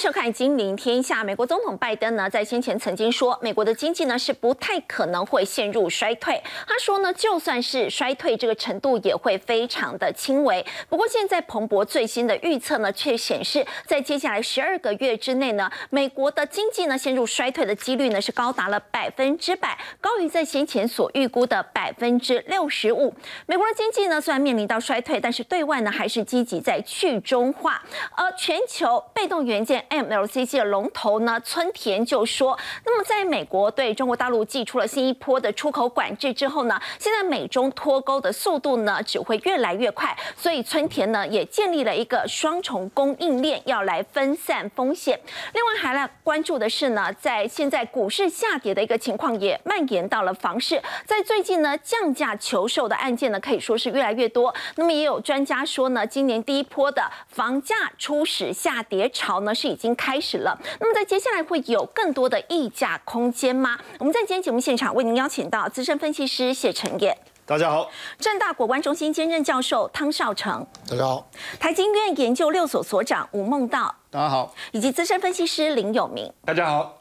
收看《金陵天下》。美国总统拜登呢，在先前曾经说，美国的经济呢是不太可能会陷入衰退。他说呢，就算是衰退，这个程度也会非常的轻微。不过，现在彭博最新的预测呢，却显示，在接下来十二个月之内呢，美国的经济呢陷入衰退的几率呢是高达了百分之百，高于在先前所预估的百分之六十五。美国的经济呢虽然面临到衰退，但是对外呢还是积极在去中化。而全球被动元件。MLCC 的龙头呢，村田就说，那么在美国对中国大陆寄出了新一波的出口管制之后呢，现在美中脱钩的速度呢只会越来越快，所以村田呢也建立了一个双重供应链，要来分散风险。另外还来关注的是呢，在现在股市下跌的一个情况也蔓延到了房市，在最近呢降价求售的案件呢可以说是越来越多。那么也有专家说呢，今年第一波的房价初始下跌潮呢是已经开始了，那么在接下来会有更多的溢价空间吗？我们在今天节目现场为您邀请到资深分析师谢承业，大家好；正大国关中心兼任教授汤少成，大家好；台经院研究六所所长吴梦道，大家好；以及资深分析师林有明，大家好。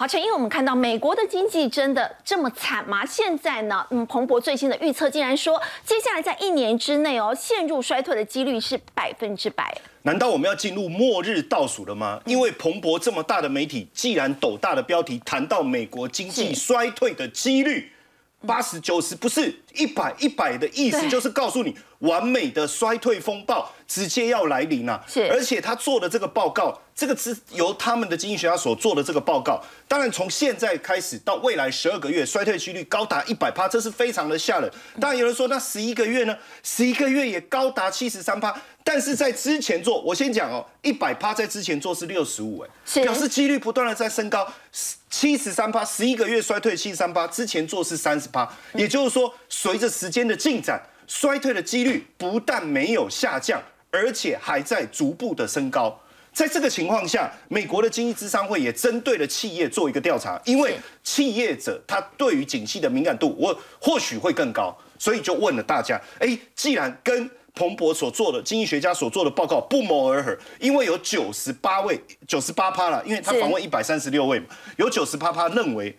好，陈英，我们看到美国的经济真的这么惨吗？现在呢，嗯，彭博最新的预测竟然说，接下来在一年之内哦，陷入衰退的几率是百分之百。难道我们要进入末日倒数了吗？因为彭博这么大的媒体，既然斗大的标题谈到美国经济衰退的几率八十九十，不是一百一百的意思，就是告诉你完美的衰退风暴直接要来临了。是，而且他做的这个报告。这个是由他们的经济学家所做的这个报告，当然从现在开始到未来十二个月，衰退几率高达一百趴，这是非常的吓人。当然有人说，那十一个月呢？十一个月也高达七十三趴，但是在之前做，我先讲哦，一百趴在之前做是六十五，哎，表示几率不断的在升高，七十三趴，十一个月衰退七十三趴，之前做是三十趴，也就是说，随着时间的进展，衰退的几率不但没有下降，而且还在逐步的升高。在这个情况下，美国的经济智商会也针对了企业做一个调查，因为企业者他对于景气的敏感度，我或许会更高，所以就问了大家：哎，既然跟彭博所做的经济学家所做的报告不谋而合，因为有九十八位、九十八趴了，因为他访问一百三十六位嘛，有九十八趴认为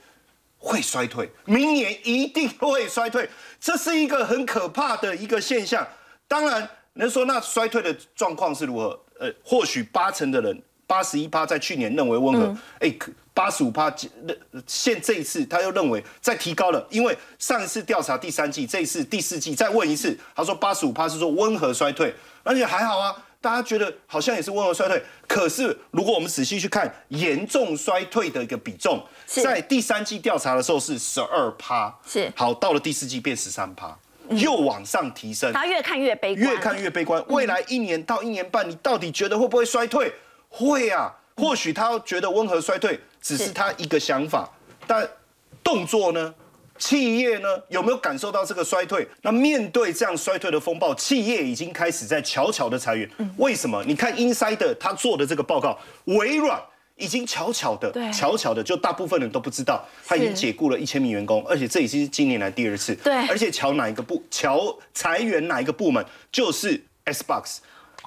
会衰退，明年一定会衰退，这是一个很可怕的一个现象。当然，能说那衰退的状况是如何？呃，或许八成的人，八十一趴在去年认为温和，哎，八十五趴，现这一次他又认为再提高了，因为上一次调查第三季，这一次第四季再问一次，他说八十五趴是说温和衰退，而且还好啊，大家觉得好像也是温和衰退，可是如果我们仔细去看严重衰退的一个比重，在第三季调查的时候是十二趴，是好，到了第四季变十三趴。又往上提升，他越看越悲观，越看越悲观。未来一年到一年半，你到底觉得会不会衰退？会啊，或许他觉得温和衰退只是他一个想法，但动作呢？企业呢？有没有感受到这个衰退？那面对这样衰退的风暴，企业已经开始在悄悄的裁员。为什么？你看 Inside 他做的这个报告，微软。已经悄悄的，悄悄的，就大部分人都不知道，他已经解雇了一千名员工，而且这已经是今年来第二次。对，而且瞧哪一个部，瞧裁员哪一个部门，就是 Xbox，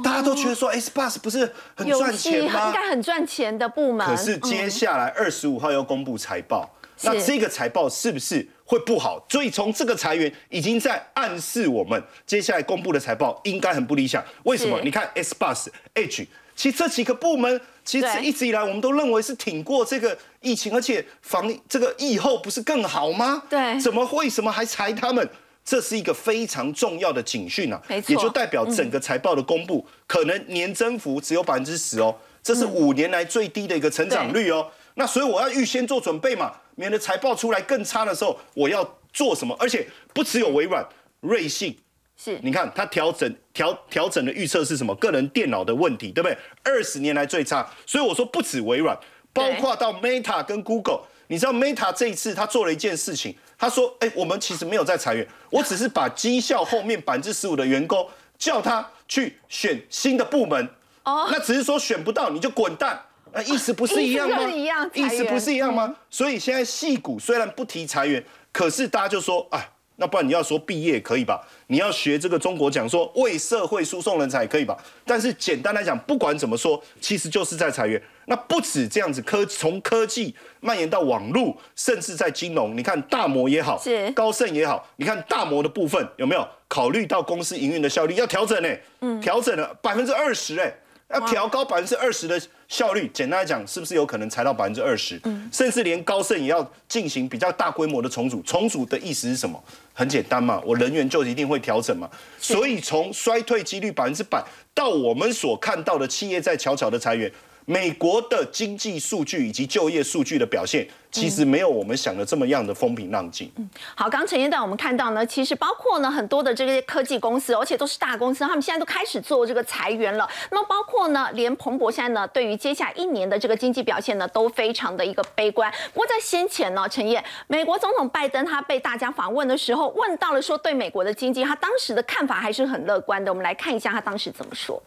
大家都觉得说 Xbox 不是很赚钱吗？应该很赚钱的部门。可是接下来二十五号要公布财报，那这个财报是不是会不好？所以从这个裁员已经在暗示我们，接下来公布的财报应该很不理想。为什么？你看 Xbox、Edge。其实这几个部门，其实一直以来我们都认为是挺过这个疫情，而且防这个疫后不是更好吗？对，怎么为什么还裁他们？这是一个非常重要的警讯啊！没错，也就代表整个财报的公布可能年增幅只有百分之十哦，这是五年来最低的一个成长率哦。那所以我要预先做准备嘛，免得财报出来更差的时候，我要做什么？而且不只有微软、瑞信。是，你看它调整调调整的预测是什么？个人电脑的问题，对不对？二十年来最差，所以我说不止微软，包括到 Meta 跟 Google，你知道 Meta 这一次他做了一件事情，他说：哎，我们其实没有在裁员，我只是把绩效后面百分之十五的员工叫他去选新的部门。哦，那只是说选不到你就滚蛋，那意思不是一样吗？意思不是一样吗？所以现在戏股虽然不提裁员，可是大家就说：哎。那不然你要说毕业可以吧？你要学这个中国讲说为社会输送人才可以吧？但是简单来讲，不管怎么说，其实就是在裁员。那不止这样子，科从科技蔓延到网络，甚至在金融，你看大摩也好，是高盛也好，你看大摩的部分有没有考虑到公司营运的效率要调整呢？嗯，调整了百分之二十哎。要调高百分之二十的效率，简单来讲，是不是有可能裁到百分之二十？嗯，甚至连高盛也要进行比较大规模的重组。重组的意思是什么？很简单嘛，我人员就一定会调整嘛。所以从衰退几率百分之百到我们所看到的企业在悄悄的裁员。美国的经济数据以及就业数据的表现，其实没有我们想的这么样的风平浪静。嗯，好，刚陈彦带我们看到呢，其实包括呢很多的这些科技公司，而且都是大公司，他们现在都开始做这个裁员了。那么包括呢，连彭博现在呢，对于接下一年的这个经济表现呢，都非常的一个悲观。不过在先前呢，陈燕，美国总统拜登他被大家访问的时候，问到了说对美国的经济，他当时的看法还是很乐观的。我们来看一下他当时怎么说。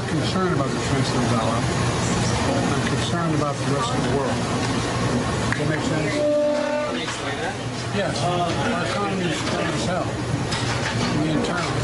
Not concerned about the the dollar. I'm concerned about the rest of the world. Does that make sense? Yes. Our economy is strong as hell.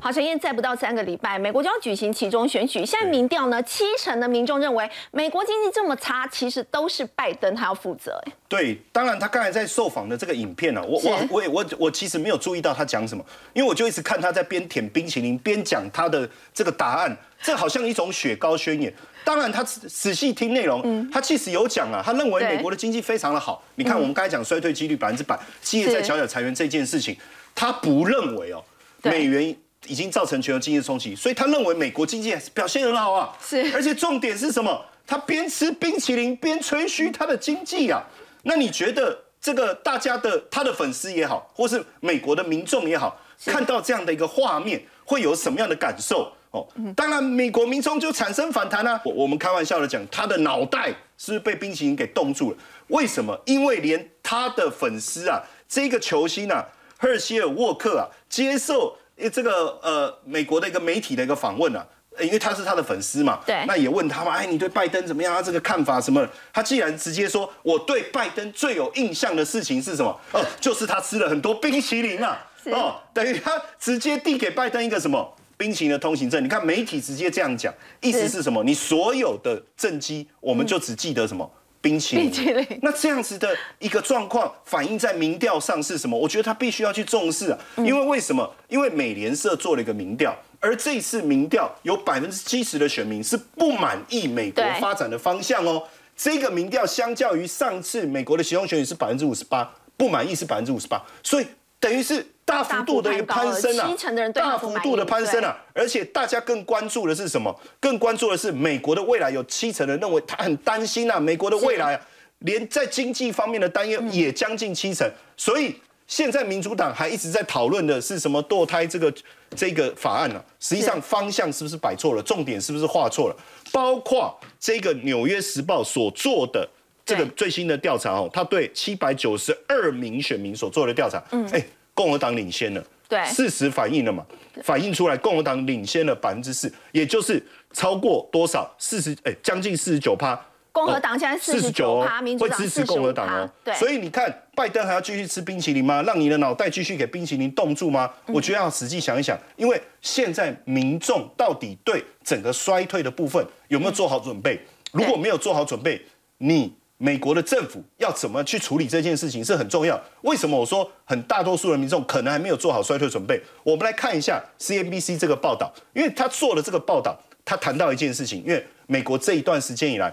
好，陈燕，再不到三个礼拜，美国就要举行其中选举。现在民调呢，七成的民众认为美国经济这么差，其实都是拜登他要负责。对，当然他刚才在受访的这个影片呢，我我我我我其实没有注意到他讲什么，因为我就一直看他在边舔冰淇淋边讲他的这个答案，这好像一种雪糕宣言。当然他仔细听内容，他其实有讲啊，他认为美国的经济非常的好。你看我们刚才讲衰退几率百分之百，企业在小小裁员这件事情，他不认为哦。美元已经造成全球经济冲击，所以他认为美国经济表现很好啊。是，而且重点是什么？他边吃冰淇淋边吹嘘他的经济啊。那你觉得这个大家的他的粉丝也好，或是美国的民众也好，看到这样的一个画面，会有什么样的感受？哦，当然美国民众就产生反弹啊。我我们开玩笑的讲，他的脑袋是不是被冰淇淋给冻住了？为什么？因为连他的粉丝啊，这个球星啊。赫希尔沃克啊，接受这个呃美国的一个媒体的一个访问啊，因为他是他的粉丝嘛，对，那也问他嘛，哎，你对拜登怎么样？他这个看法什么？他既然直接说，我对拜登最有印象的事情是什么？哦，就是他吃了很多冰淇淋啊，哦，等于他直接递给拜登一个什么冰淇淋的通行证？你看媒体直接这样讲，意思是什么？你所有的政绩，我们就只记得什么？冰淇淋，那这样子的一个状况反映在民调上是什么？我觉得他必须要去重视啊，因为为什么？因为美联社做了一个民调，而这次民调有百分之七十的选民是不满意美国发展的方向哦。这个民调相较于上次美国的行动选举是百分之五十八，不满意是百分之五十八，所以等于是。大幅度的一个攀升啊，大幅度的攀升啊，而且大家更关注的是什么？更关注的是美国的未来，有七成人认为他很担心啊，美国的未来啊，连在经济方面的担忧也将近七成。所以现在民主党还一直在讨论的是什么堕胎这个这个法案呢？实际上方向是不是摆错了？重点是不是画错了？包括这个《纽约时报》所做的这个最新的调查哦，他对七百九十二名选民所做的调查，嗯，哎。共和党领先了，对，事实反映了嘛，反映出来共和党领先了百分之四，也就是超过多少四十，哎，将近四十九趴。共和党现在四十九趴，民主党会支持共和党哦。对，所以你看，拜登还要继续吃冰淇淋吗？让你的脑袋继续给冰淇淋冻住吗？我觉得要实际想一想，因为现在民众到底对整个衰退的部分有没有做好准备？如果没有做好准备，你。美国的政府要怎么去处理这件事情是很重要。为什么我说很大多数人民众可能还没有做好衰退准备？我们来看一下 CNBC 这个报道，因为他做了这个报道，他谈到一件事情，因为美国这一段时间以来，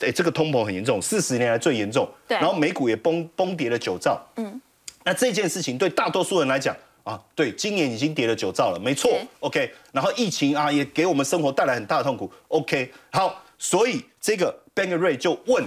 哎，这个通膨很严重，四十年来最严重，然后美股也崩崩跌了九兆，嗯，那这件事情对大多数人来讲啊，对，今年已经跌了九兆了，没错，OK，然后疫情啊也给我们生活带来很大的痛苦，OK，好，所以这个 Bank Ray 就问。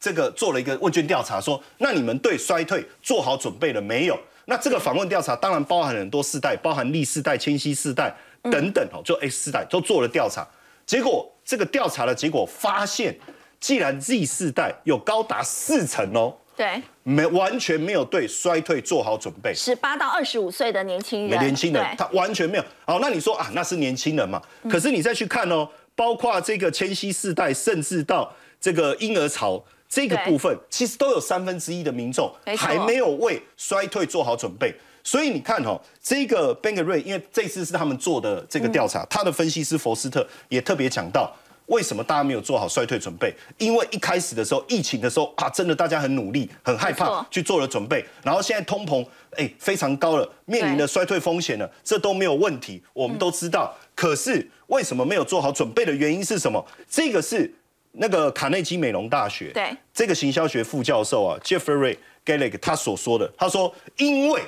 这个做了一个问卷调查，说那你们对衰退做好准备了没有？那这个访问调查当然包含很多世代，包含历世代、千禧世代等等哦，就 X 世代都做了调查。结果这个调查的结果发现，既然 Z 世代有高达四成哦，对，没完全没有对衰退做好准备。十八到二十五岁的年轻人，年轻人他完全没有。好，那你说啊，那是年轻人嘛？可是你再去看哦，包括这个千禧世代，甚至到。这个婴儿潮这个部分，其实都有三分之一的民众还没有为衰退做好准备。所以你看哈、哦，这个 Bank Rate，因为这次是他们做的这个调查，他的分析师佛斯特也特别讲到，为什么大家没有做好衰退准备？因为一开始的时候，疫情的时候啊，真的大家很努力，很害怕去做了准备，然后现在通膨哎非常高了，面临的衰退风险了，这都没有问题，我们都知道。可是为什么没有做好准备的原因是什么？这个是那个卡内基美容大学对这个行销学副教授啊，Jeffrey Gallagher 他所说的，他说因为。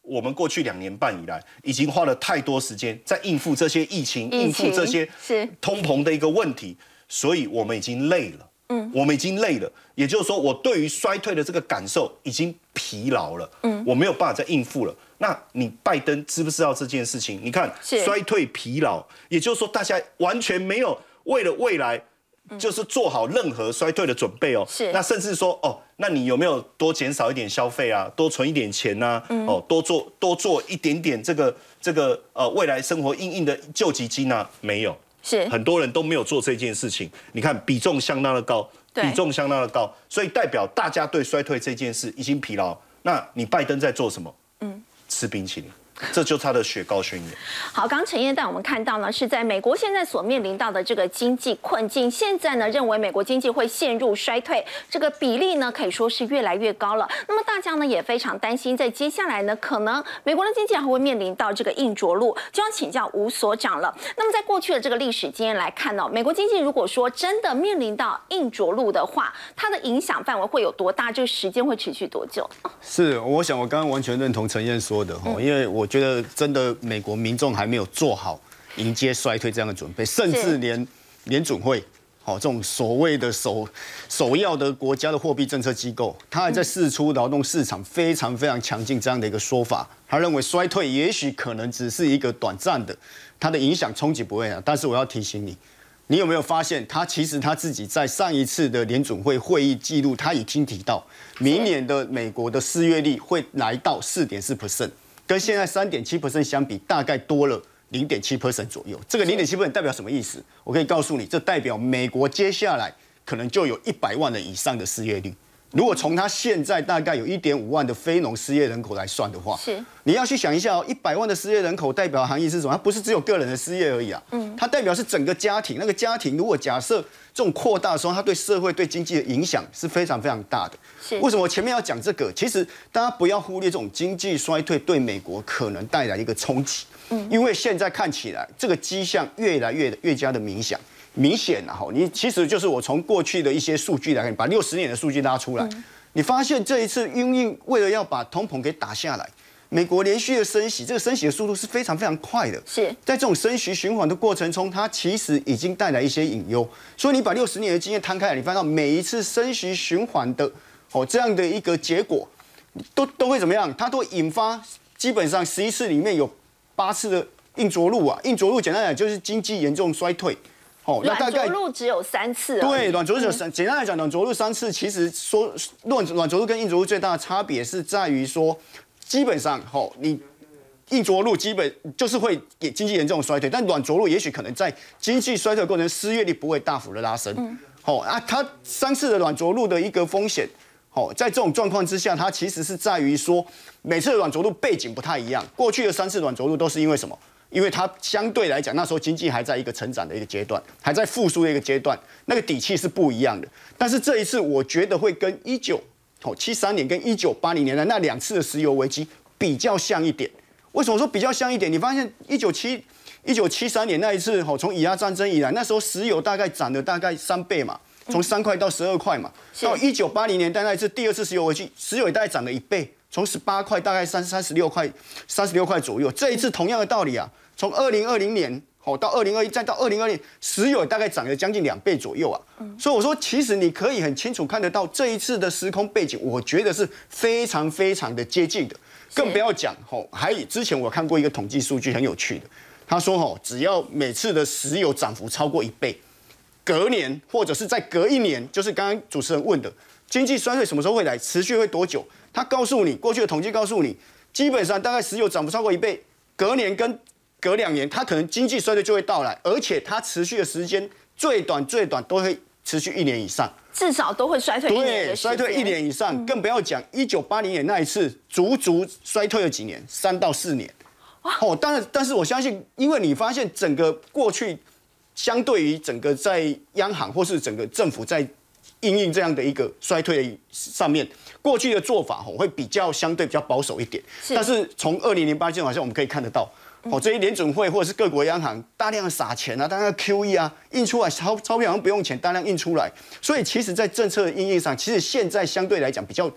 我们过去两年半以来，已经花了太多时间在应付这些疫情、疫应付情这些是通膨的一个问题，所以我们已经累了。嗯，我们已经累了，也就是说，我对于衰退的这个感受已经疲劳了。嗯，我没有办法再应付了。那你拜登知不知道这件事情？你看，衰退疲劳，也就是说，大家完全没有为了未来。就是做好任何衰退的准备哦，是。那甚至说哦，那你有没有多减少一点消费啊，多存一点钱呐、哦，多做多做一点点这个这个呃未来生活应应的救济金啊？没有，是。很多人都没有做这件事情。你看比重相当的高，对。比重相当的高，所以代表大家对衰退这件事已经疲劳。那你拜登在做什么？嗯，吃冰淇淋，这就是他的雪糕宣言。好，刚刚陈燕带我们看到呢，是在美国现在所面临到的这个经济困境，现在呢认为美国经济会陷入衰退，这个比例呢可以说是越来越高了。那么大家呢也非常担心，在接下来呢可能美国的经济还会面临到这个硬着陆，就要请教吴所长了。那么在过去的这个历史经验来看呢、美国经济如果说真的面临到硬着陆的话，它的影响范围会有多大？这个时间会持续多久？是，我想我刚刚完全认同陈燕说的哈，因为我觉得真的美国民众还没有做好迎接衰退这样的准备，甚至连联准会。好，这种所谓的首首要的国家的货币政策机构，他还在试出劳动市场非常非常强劲这样的一个说法。他认为衰退也许可能只是一个短暂的，它的影响冲击不会啊。但是我要提醒你，你有没有发现，他其实他自己在上一次的联准会会议记录，他已经提到，明年的美国的失业率会来到四点四 percent，跟现在三点七 percent 相比，大概多了零点七 percent 左右。这个零点七 percent 代表什么意思？我可以告诉你，这代表美国接下来可能就有一百万人以上的失业率。如果从他现在大概有一点五万的非农失业人口来算的话，是你要去想一下哦，一百万的失业人口代表的含义是什么？它不是只有个人的失业而已啊，嗯，它代表是整个家庭。那个家庭如果假设这种扩大的时候，它对社会、对经济的影响是非常非常大的。是为什么我前面要讲这个？其实大家不要忽略这种经济衰退对美国可能带来一个冲击，嗯，因为现在看起来这个迹象越来越越加的明显。明显了哈，你其实就是我从过去的一些数据来看，把六十年的数据拉出来，你发现这一次因为为了要把通膨给打下来，美国连续的升息，这个升息的速度是非常非常快的。是在这种升息循环的过程中，它其实已经带来一些隐忧。所以你把六十年的经验摊开来，你发现到每一次升息循环的哦这样的一个结果，都都会怎么样？它都引发基本上十一次里面有八次的硬着陆啊，硬着陆简单来讲就是经济严重衰退。哦，那大软概着陆只有三次对，软着陆有三，简单来讲，软着陆三次，其实说软软着陆跟硬着陆最大的差别是在于说，基本上吼、你硬着陆基本就是会给经济严重衰退，但软着陆也许可能在经济衰退的过程中失业率不会大幅的拉升。哦啊，它三次的软着陆的一个风险。好，在这种状况之下，它其实是在于说，每次的软着陆背景不太一样。过去的三次软着陆都是因为什么？因为它相对来讲，那时候经济还在一个成长的一个阶段，还在复苏的一个阶段，那个底气是不一样的。但是这一次，我觉得会跟一九哦七三年跟一九八零年的那两次的石油危机比较像一点。为什么说比较像一点？你发现一九七一九七三年那一次，吼，从以阿战争以来，那时候石油大概涨了大概三倍嘛，从三块到十二块嘛。到一九八零年代那一次第二次石油危机，石油也大概涨了一倍，从十八块大概三三十六块，三十六块左右。这一次同样的道理啊，从二零二零年。好，到二零二一，再到二零二零，石油大概涨了将近两倍左右啊。所以我说，其实你可以很清楚看得到这一次的时空背景，我觉得是非常非常的接近的。更不要讲吼，还之前我看过一个统计数据很有趣的，他说吼，只要每次的石油涨幅超过一倍，隔年或者是在隔一年，就是刚刚主持人问的，经济衰退什么时候会来，持续会多久？他告诉你，过去的统计告诉你，基本上大概石油涨幅超过一倍，隔年跟隔两年，它可能经济衰退就会到来，而且它持续的时间最短最短都会持续一年以上。至少都会衰退一年对，衰退一年以上，更不要讲一九八零年那一次，足足衰退了几年，三到四年。哦，当然，但是我相信，因为你发现整个过去，相对于整个在央行或是整个政府在应应这样的一个衰退上面，过去的做法吼会比较相对比较保守一点。是但是从二零零八年好像我们可以看得到。哦，这些联准会或者是各国央行大量的撒钱啊，大量的 QE 啊，印出来钞钞票好像不用钱，大量印出来。所以其实，在政策的应用上，其实现在相对来讲比较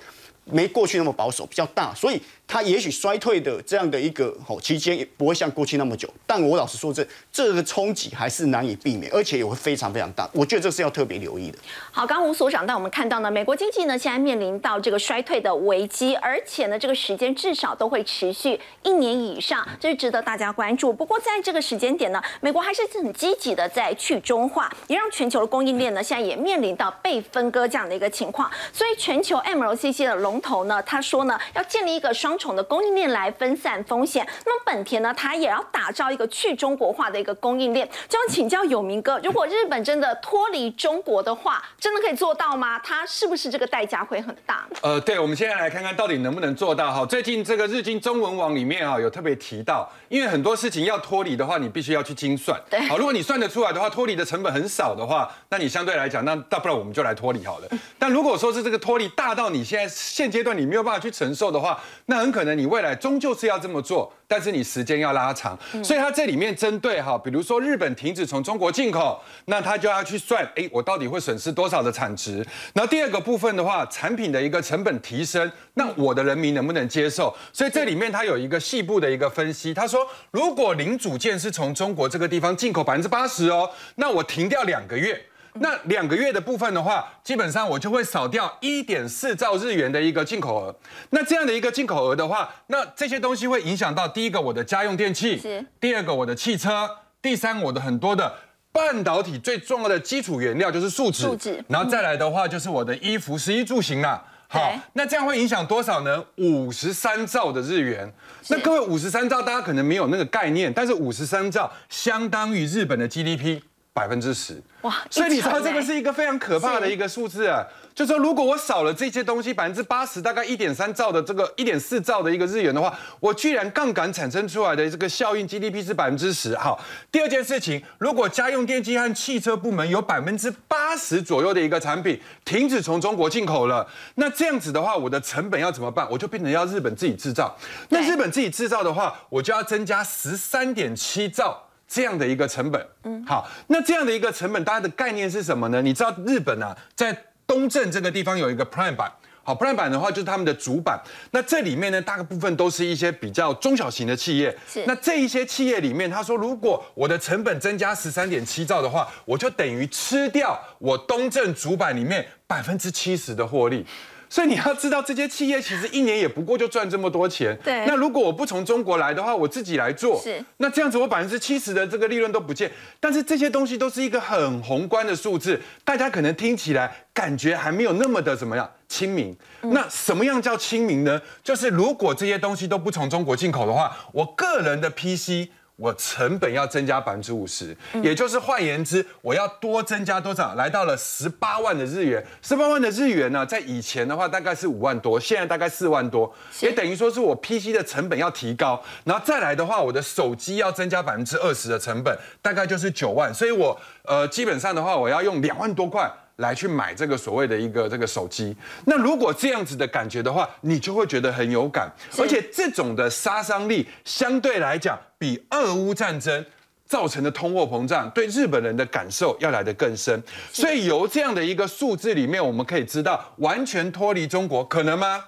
没过去那么保守，比较大，所以它也许衰退的这样的一个哦期间也不会像过去那么久。但我老实说，这这个冲击还是难以避免，而且也会非常非常大。我觉得这是要特别留意的。好，刚刚吴所长带我们看到呢，美国经济呢现在面临到这个衰退的危机，而且呢这个时间至少都会持续一年以上，这是值得大家关注。不过在这个时间点呢，美国还是很积极的在去中化，也让全球的供应链呢现在也面临到被分割这样的一个情况。所以全球 MLCC 的龙头呢，他说呢要建立一个双重的供应链来分散风险。那么本田呢，它也要打造一个去中国化的一个供应链。就要请教有明哥，如果日本真的脱离中国的话，真的可以做到吗？它是不是这个代价会很大？呃，对，我们现在来看看到底能不能做到哈。最近这个日经中文网里面啊有特别提到，因为很多事情要脱离的话，你必须要去精算。对好，如果你算得出来的话，脱离的成本很少的话，那你相对来讲，那大不了我们就来脱离好了。但如果说是这个脱离大到你现在现阶段你没有办法去承受的话，那很可能你未来终究是要这么做，但是你时间要拉长。所以它这里面针对哈，比如说日本停止从中国进口，那它就要去算，哎，我到底会损失多少的产值？然后第二个部分的话，产品的一个成本提升，那我的人民能不能接受？所以这里面它有一个细部的一个分析，他说，如果零组件是从中国这个地方进口百分之八十哦，那我停掉两个月。那两个月的部分的话，基本上我就会少掉一点四兆日元的一个进口额。那这样的一个进口额的话，那这些东西会影响到第一个我的家用电器是，第二个我的汽车，第三我的很多的半导体最重要的基础原料就是树脂，树脂然后再来的话就是我的衣服、食衣住行啦。好，那这样会影响多少呢？五十三兆的日元。那各位五十三兆，大家可能没有那个概念，但是五十三兆相当于日本的 GDP 百分之十。哇所以你知道这个是一个非常可怕的一个数字啊！就说如果我少了这些东西百分之八十，大概一点三兆的这个一点四兆的一个日元的话，我居然杠杆产生出来的这个效应 GDP 是百分之十。好，第二件事情，如果家用电机和汽车部门有百分之八十左右的一个产品停止从中国进口了，那这样子的话，我的成本要怎么办？我就变成要日本自己制造。那日本自己制造的话，我就要增加十三点七兆。这样的一个成本，嗯，好，那这样的一个成本，大家的概念是什么呢？你知道日本啊，在东正这个地方有一个 Prime 版，好，Prime 版的话就是他们的主板，那这里面呢，大部分都是一些比较中小型的企业，是。那这一些企业里面，他说，如果我的成本增加十三点七兆的话，我就等于吃掉我东正主板里面百分之七十的获利。所以你要知道，这些企业其实一年也不过就赚这么多钱。对那如果我不从中国来的话，我自己来做，是那这样子我百分之七十的这个利润都不见。但是这些东西都是一个很宏观的数字，大家可能听起来感觉还没有那么的怎么样亲民。那什么样叫亲民呢？就是如果这些东西都不从中国进口的话，我个人的 PC。我成本要增加百分之五十，也就是换言之，我要多增加多少？来到了十八万的日元。十八万的日元呢，在以前的话大概是五万多，现在大概四万多，也等于说是我 PC 的成本要提高，然后再来的话，我的手机要增加百分之二十的成本，大概就是九万。所以我呃基本上的话，我要用两万多块。来去买这个所谓的一个这个手机，那如果这样子的感觉的话，你就会觉得很有感，而且这种的杀伤力相对来讲，比俄乌战争造成的通货膨胀对日本人的感受要来得更深。所以由这样的一个数字里面，我们可以知道，完全脱离中国可能吗？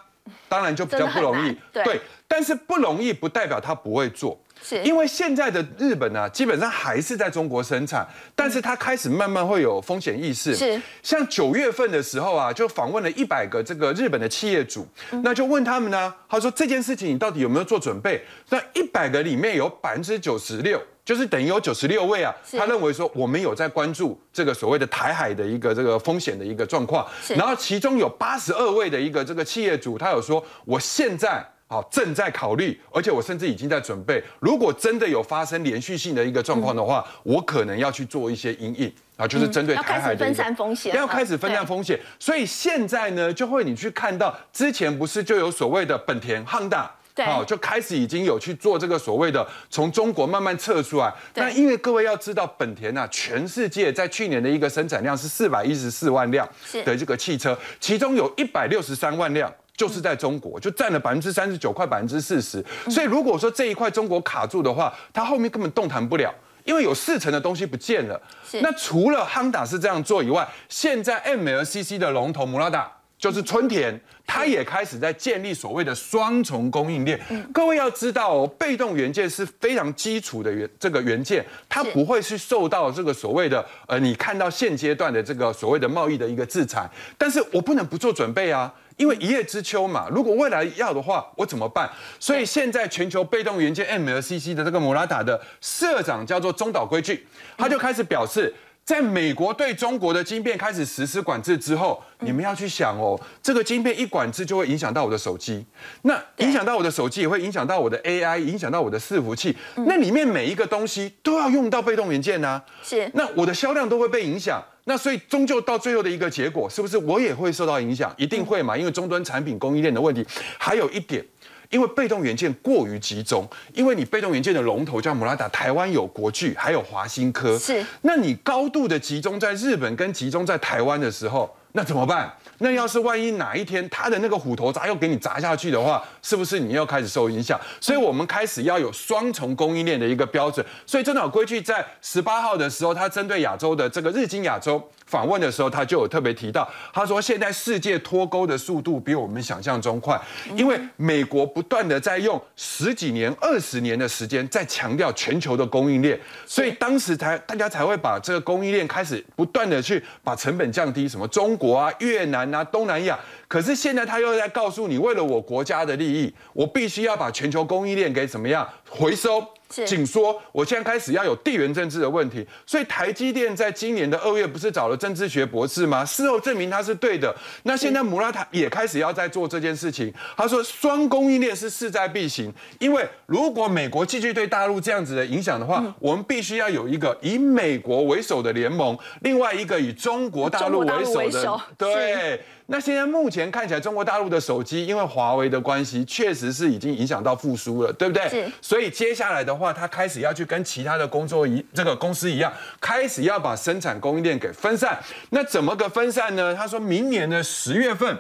当然就比较不容易对但是不容易不代表他不会做。是因为现在的日本呢、基本上还是在中国生产，但是它开始慢慢会有风险意识。是像九月份的时候啊，就访问了一百个这个日本的企业主，那就问他们呢，他说这件事情你到底有没有做准备？那一百个里面有百分之九十六。就是等于有九十六位啊，他认为说我们有在关注这个所谓的台海的一个这个风险的一个状况，然后其中有八十二位的一个这个企业主，他有说我现在。好，正在考虑，而且我甚至已经在准备。如果真的有发生连续性的一个状况的话，我可能要去做一些阴影。啊，就是针对要开始分台海的风险，要开始分散对风险。所以现在呢，就会你去看到之前不是就有所谓的本田、汉大。对好，就开始已经有去做这个所谓的从中国慢慢撤出来。对那因为各位要知道，本田啊，全世界在去年的一个生产量是四百一十四万辆的这个汽车，其中有一百六十三万辆。就是在中国，就占了百分之三十九，快百分之四十。所以如果说这一块中国卡住的话，它后面根本动弹不了，因为有四成的东西不见了。那除了亨达是这样做以外，现在 MLCC 的龙头穆拉达。就是春田，它也开始在建立所谓的双重供应链。各位要知道哦，被动元件是非常基础的元这个元件，它不会去受到这个所谓的呃，你看到现阶段的这个所谓的贸易的一个制裁。但是我不能不做准备啊。因为一叶知秋嘛，如果未来要的话，我怎么办？所以现在全球被动元件 MLCC 的这个摩拉塔的社长叫做中岛规矩，他就开始表示。在美国对中国的晶片开始实施管制之后，你们要去想哦，这个晶片一管制就会影响到我的手机，那影响到我的手机也会影响到我的 AI，影响到我的伺服器，那里面每一个东西都要用到被动元件呐、是那我的销量都会被影响。那所以终究到最后的一个结果，是不是我也会受到影响？一定会嘛，因为终端产品供应链的问题。还有一点。因为被动元件过于集中，因为你被动元件的龙头叫姆拉达，台湾有国巨，还有华新科，是那你高度的集中在日本跟集中在台湾的时候，那怎么办？那要是万一哪一天他的那个虎头砸又给你砸下去的话，是不是你又开始受影响？所以我们开始要有双重供应链的一个标准。所以正好规矩在十八号的时候，他针对亚洲的这个日经亚洲访问的时候，他就有特别提到，他说现在世界脱钩的速度比我们想象中快，因为美国不断的在用十几年、二十年的时间在强调全球的供应链，所以当时才大家才会把这个供应链开始不断的去把成本降低，什么中国啊、越南拿、东南亚。可是现在他又在告诉你，为了我国家的利益，我必须要把全球供应链给怎么样回收。是紧缩，我现在开始要有地缘政治的问题，所以台积电在今年的二月不是找了政治学博士吗？事后证明他是对的。那现在姆拉塔也开始要在做这件事情。他说双供应链是势在必行，因为如果美国继续对大陆这样子的影响的话，我们必须要有一个以美国为首的联盟，另外一个以中国大陆为首的对。那现在目前看起来，中国大陆的手机因为华为的关系，确实是已经影响到复苏了，对不对？是所以接下来的话，他开始要去跟其他的工作一这个公司一样，开始要把生产供应链给分散。那怎么个分散呢？他说明年的十月份，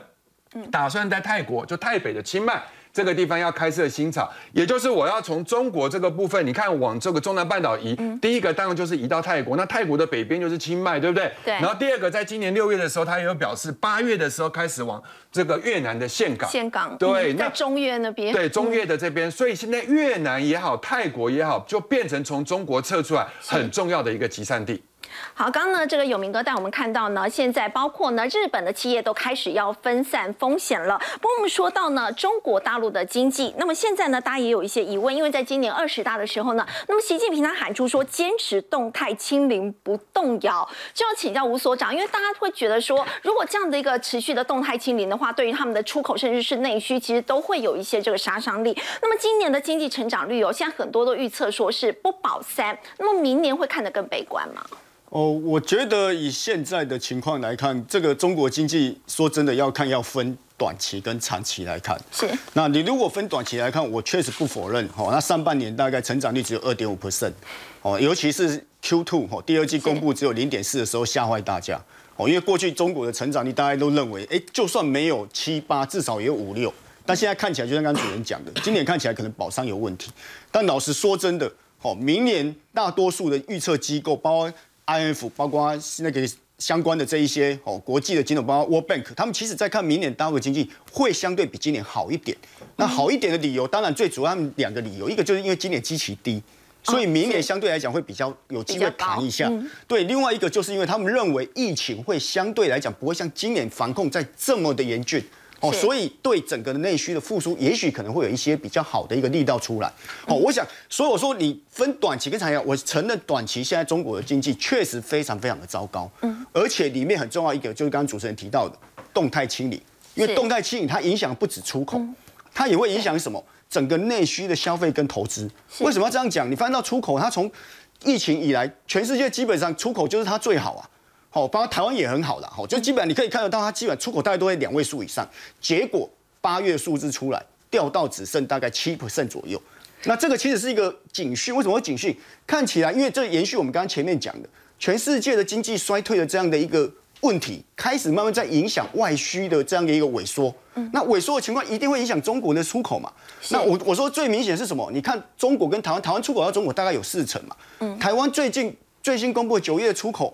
打算在泰国，就台北的清迈。这个地方要开设新厂，也就是我要从中国这个部分，你看往这个中南半岛移，第一个当然就是移到泰国，那泰国的北边就是清迈，对不对？对然后第二个，在今年六月的时候，他也有表示，八月的时候开始往这个越南的岘港。岘港对，那中越那边，对中越的这边，所以现在越南也好，泰国也好，就变成从中国撤出来很重要的一个集散地。好，刚刚呢，这个有明哥带我们看到呢，现在包括呢日本的企业都开始要分散风险了。不过我们说到呢中国大陆的经济，那么现在呢大家也有一些疑问，因为在今年二十大的时候呢，那么习近平他喊出说坚持动态清零不动摇，就要请教吴所长，因为大家会觉得说，如果这样的一个持续的动态清零的话，对于他们的出口甚至是内需，其实都会有一些这个杀伤力。那么今年的经济成长率哦，现在很多都预测说是不保三，那么明年会看得更悲观吗？哦，我觉得以现在的情况来看，这个中国经济说真的要看要分短期跟长期来看。是。那你如果分短期来看，我确实不否认，哦，那上半年大概成长率只有二点五 percent，哦，尤其是 Q two 哦，第二季公布只有零点四的时候吓坏大家，哦，因为过去中国的成长率大家都认为，哎，就算没有七八，至少也有五六，但现在看起来就像刚刚主任讲的，今年看起来可能保商有问题，但老实说真的，哦，明年大多数的预测机构，包括 IMF，包括那个相关的这一些哦，国际的金融，包括 World Bank，他们其实在看明年大陆的经济会相对比今年好一点。那好一点的理由，当然最主要他们两个理由，一个就是因为今年基期低。所以明年相对来讲会比较有机会谈一下，对。另外一个就是因为他们认为疫情会相对来讲不会像今年防控在这么的严峻，哦，所以对整个的内需的复苏，也许可能会有一些比较好的一个力道出来。哦，我想，所以我说你分短期跟长期，我承认短期现在中国的经济确实非常非常的糟糕，嗯，而且里面很重要一个就是刚刚主持人提到的动态清理，因为动态清理它影响不止出口，它也会影响什么？整个内需的消费跟投资。为什么要这样讲？你翻到出口，它从疫情以来，全世界基本上出口就是它最好啊。好，包括台湾也很好的，好，就基本上你可以看得到，它基本出口大概都在两位数以上。结果八月数字出来，掉到只剩大概七 percent 左右。那这个其实是一个警讯，为什么会警讯？看起来，因为这延续我们刚刚前面讲的，全世界的经济衰退的这样的一个问题，开始慢慢在影响外需的这样的一个萎缩。那萎缩的情况一定会影响中国的出口嘛？那我我说最明显是什么？你看中国跟台湾，台湾出口到中国大概有四成嘛。台湾最近最新公布的九月出口。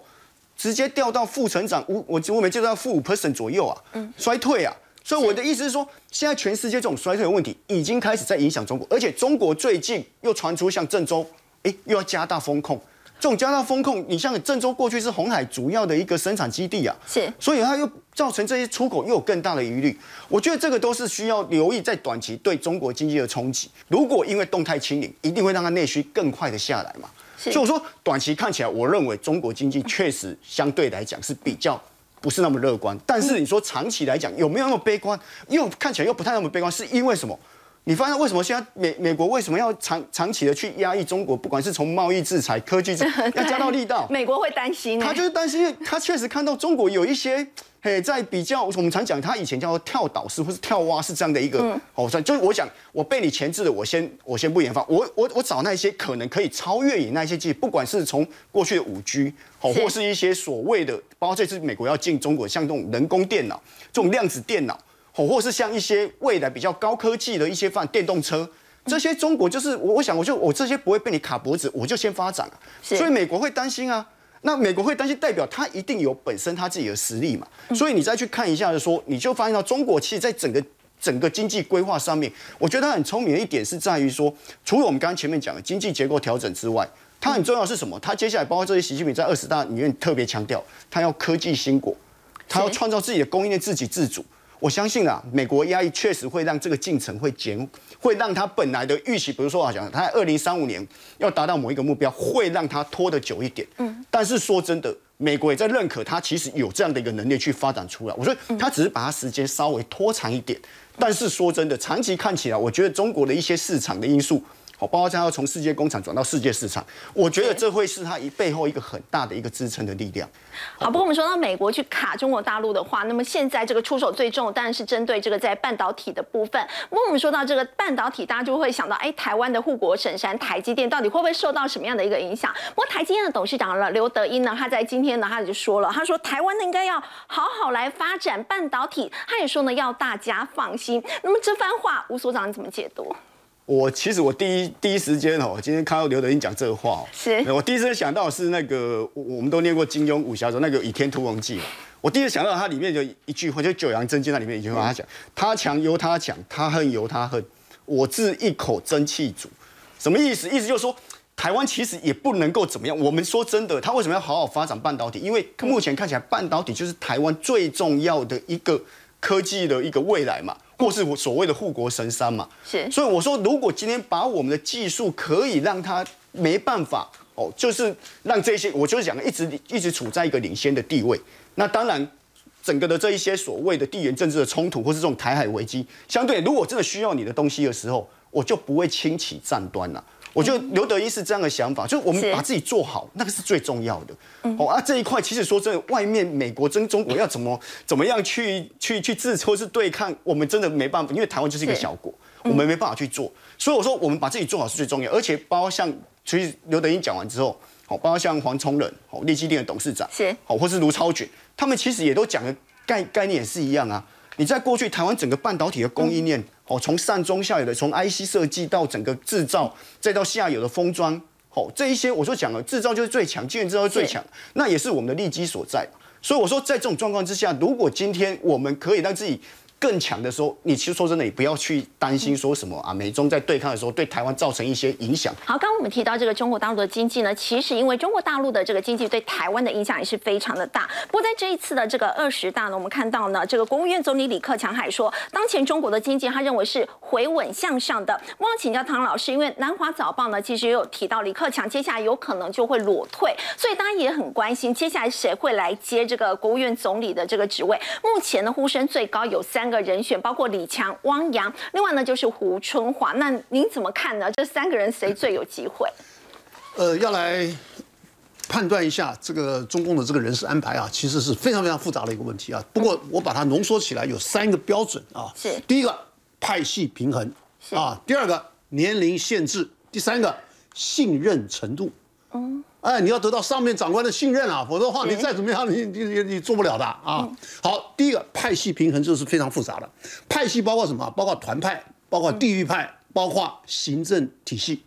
直接掉到负成长五，我我没记到负五 percent 左右啊，衰退啊，所以我的意思是说，现在全世界这种衰退的问题已经开始在影响中国，而且中国最近又传出像郑州，哎，又要加大风控，这种加大风控，你像郑州过去是红海主要的一个生产基地啊，是，所以它又造成这些出口又有更大的疑虑，我觉得这个都是需要留意在短期对中国经济的冲击，如果因为动态清零，一定会让它内需更快的下来嘛。所以我说，短期看起来，我认为中国经济确实相对来讲是比较不是那么乐观。但是你说长期来讲有没有那么悲观？又看起来又不太那么悲观，是因为什么？你发现为什么现在美美国为什么要长 长期的去压抑中国？不管是从贸易制裁、科技制裁 要加到力道，美国会担心，他就是担心，他确实看到中国有一些。嘿，在比较，我们常讲，他以前叫做跳岛式或是跳蛙式这样的一个，哦，就是我想，我被你钳制的，我先我先不研发，我我我找那些可能可以超越你那些技不管是从过去的五 G，哦，或是一些所谓的，包括这次美国要进中国，像这种人工电脑、这种量子电脑，哦，或是像一些未来比较高科技的一些放电动车，这些中国就是我我想，我就我这些不会被你卡脖子，我就先发展啊，所以美国会担心啊。那美国会担心，代表他一定有本身他自己的实力嘛？所以你再去看一下就说，你就发现到中国其实在整个整个经济规划上面，我觉得他很聪明的一点是在于说，除了我们刚刚前面讲的经济结构调整之外，它很重要是什么？它接下来包括这些习近平在二十大里面特别强调，他要科技兴国，他要创造自己的供应链自给自主。我相信啊，美国压抑确实会让这个进程会减，会让它本来的预期，比如说好像它在二零三五年要达到某一个目标，会让它拖得久一点。嗯，但是说真的，美国也在认可它其实有这样的一个能力去发展出来。我说它只是把它时间稍微拖长一点，但是说真的，长期看起来，我觉得中国的一些市场的因素。好，包括将要从世界工厂转到世界市场，我觉得这会是他一背后一个很大的一个支撑的力量。好，不过我们说到美国去卡中国大陆的话，那么现在这个出手最重当然是针对这个在半导体的部分。不过我们说到这个半导体，大家就会想到，哎，台湾的护国神山台积电到底会不会受到什么样的一个影响？不过台积电的董事长了刘德英呢，他在今天呢，他就说了，他说台湾呢应该要好好来发展半导体，他也说呢要大家放心。那么这番话，吴所长你怎么解读？我其实我第一第一时间哦，今天看到刘德英讲这个话，是我第一时想到是那个我们都念过金庸武侠中那个《倚天屠龙记》我第一次想到它里面就一句话，就《九阳真经》那里面一句话，他讲他强由他强，他恨由他恨，我自一口真气煮，什么意思？意思就是说台湾其实也不能够怎么样。我们说真的，他为什么要好好发展半导体？因为目前看起来半导体就是台湾最重要的一个科技的一个未来嘛。或是我所谓的护国神山嘛，是，所以我说，如果今天把我们的技术可以让它没办法哦，就是让这些，我就是讲一直一直处在一个领先的地位，那当然，整个的这一些所谓的地缘政治的冲突，或是这种台海危机，相对如果真的需要你的东西的时候，我就不会轻启战端了。我觉得刘德一是这样的想法，就是我们把自己做好，那个是最重要的。哦啊，这一块其实说真的，外面美国跟中国要怎么怎么样去去去自或是对抗，我们真的没办法，因为台湾就是一个小国，我们没办法去做。所以我说，我们把自己做好是最重要。而且包括像，其实刘德英讲完之后，好，包括像黄崇仁，好，立基电的董事长，是好，或是卢超群，他们其实也都讲的概概念也是一样啊。你在过去台湾整个半导体的供应链。哦，从上中下游的，从 IC 设计到整个制造，再到下游的封装，哦，这一些我说讲了，制造就是最强，晶圆制造是最强，那也是我们的利基所在。所以我说，在这种状况之下，如果今天我们可以让自己。更强的时候，你其实说真的，你不要去担心说什么啊，美中在对抗的时候对台湾造成一些影响。好，刚刚我们提到这个中国大陆的经济呢，其实因为中国大陆的这个经济对台湾的影响也是非常的大。不过在这一次的这个二十大呢，我们看到呢，这个国务院总理李克强还说，当前中国的经济他认为是回稳向上的。我想请教唐老师，因为南华早报呢，其实也有提到李克强接下来有可能就会裸退，所以大家也很关心接下来谁会来接这个国务院总理的这个职位。目前呢，呼声最高有三个人选，包括。李强、汪洋，另外呢就是胡春华。那您怎么看呢？这三个人谁最有机会？呃，要来判断一下这个中共的这个人事安排啊，其实是非常非常复杂的一个问题啊。不过我把它浓缩起来，有三个标准啊。是第一个派系平衡啊，第二个年龄限制，第三个信任程度。嗯，哎，你要得到上面长官的信任啊，否则的话你再怎么样，你你你你做不了的啊。好，派系平衡就是非常复杂的，派系包括什么？包括团派，包括地域派，包括行政体系。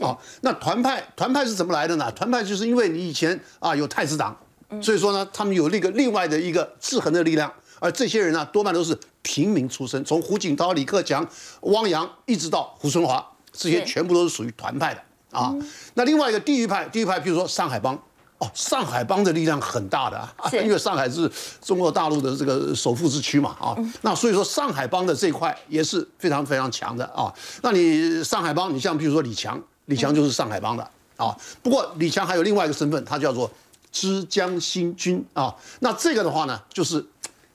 啊，那团派团派是怎么来的呢？团派就是因为你以前啊有太子党，所以说呢，他们有那个另外的一个制衡的力量，而这些人呢，多半都是平民出身，从胡锦涛、李克强、汪洋一直到胡春华，这些全部都是属于团派的啊。那另外一个地域派，地域派，比如说上海帮。哦，上海帮的力量很大的啊，因为上海是中国大陆的这个首富之区嘛啊，那所以说上海帮的这一块也是非常非常强的啊。那你上海帮，你像比如说李强，李强就是上海帮的啊。不过李强还有另外一个身份，他叫做枝江新军啊。那这个的话呢，就是